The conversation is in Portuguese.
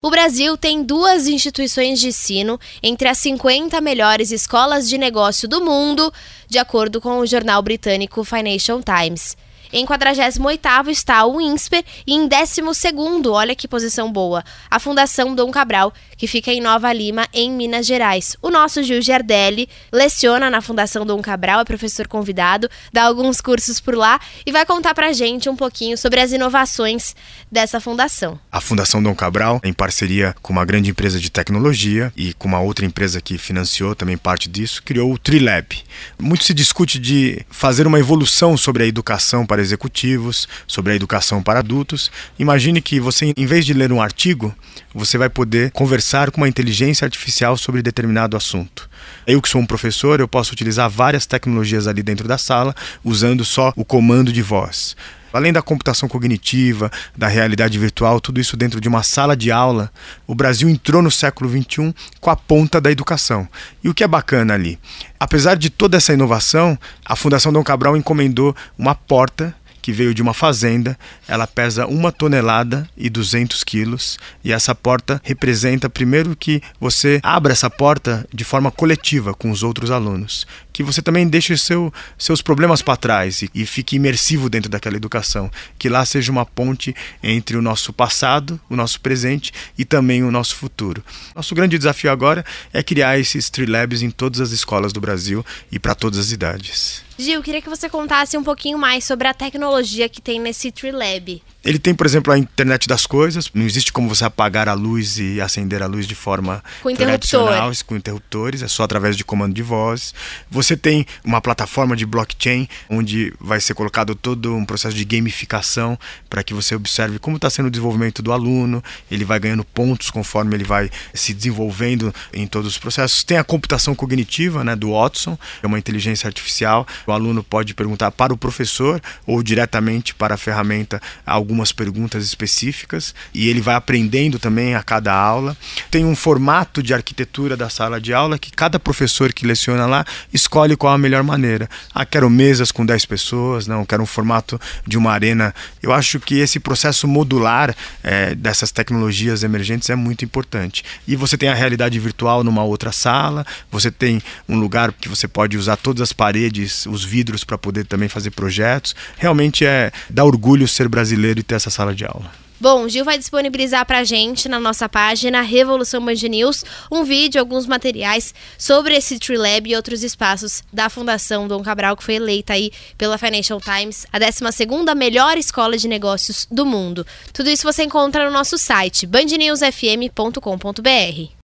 O Brasil tem duas instituições de ensino entre as 50 melhores escolas de negócio do mundo, de acordo com o jornal britânico Financial Times. Em 48º está o INSPER e em 12º, olha que posição boa, a Fundação Dom Cabral, que fica em Nova Lima, em Minas Gerais. O nosso Gil Giardelli leciona na Fundação Dom Cabral, é professor convidado, dá alguns cursos por lá e vai contar pra gente um pouquinho sobre as inovações dessa fundação. A Fundação Dom Cabral, em parceria com uma grande empresa de tecnologia e com uma outra empresa que financiou também parte disso, criou o Trilab. Muito se discute de fazer uma evolução sobre a educação para para executivos, sobre a educação para adultos. Imagine que você, em vez de ler um artigo, você vai poder conversar com uma inteligência artificial sobre determinado assunto. Eu que sou um professor, eu posso utilizar várias tecnologias ali dentro da sala, usando só o comando de voz. Além da computação cognitiva, da realidade virtual, tudo isso dentro de uma sala de aula, o Brasil entrou no século XXI com a ponta da educação. E o que é bacana ali? Apesar de toda essa inovação, a Fundação Dom Cabral encomendou uma porta que veio de uma fazenda. Ela pesa uma tonelada e 200 quilos. E essa porta representa, primeiro, que você abra essa porta de forma coletiva com os outros alunos. Que você também deixe seu, seus problemas para trás e, e fique imersivo dentro daquela educação. Que lá seja uma ponte entre o nosso passado, o nosso presente e também o nosso futuro. Nosso grande desafio agora é criar esses Trilabs em todas as escolas do Brasil e para todas as idades. Gil, queria que você contasse um pouquinho mais sobre a tecnologia que tem nesse Tree Lab. Ele tem, por exemplo, a internet das coisas. Não existe como você apagar a luz e acender a luz de forma com tradicional, com interruptores. É só através de comando de voz. Você tem uma plataforma de blockchain onde vai ser colocado todo um processo de gamificação para que você observe como está sendo o desenvolvimento do aluno. Ele vai ganhando pontos conforme ele vai se desenvolvendo em todos os processos. Tem a computação cognitiva, né, do Watson, é uma inteligência artificial. O aluno pode perguntar para o professor ou diretamente para a ferramenta algumas perguntas específicas e ele vai aprendendo também a cada aula. Tem um formato de arquitetura da sala de aula que cada professor que leciona lá escolhe qual a melhor maneira. Ah, quero mesas com 10 pessoas, não, quero um formato de uma arena. Eu acho que esse processo modular é, dessas tecnologias emergentes é muito importante. E você tem a realidade virtual numa outra sala, você tem um lugar que você pode usar todas as paredes, os vidros para poder também fazer projetos. Realmente é dá orgulho ser brasileiro e ter essa sala de aula. Bom, Gil vai disponibilizar para a gente na nossa página Revolução Band News um vídeo, alguns materiais sobre esse Tree Lab e outros espaços da Fundação Dom Cabral, que foi eleita aí pela Financial Times a 12ª melhor escola de negócios do mundo. Tudo isso você encontra no nosso site bandnewsfm.com.br.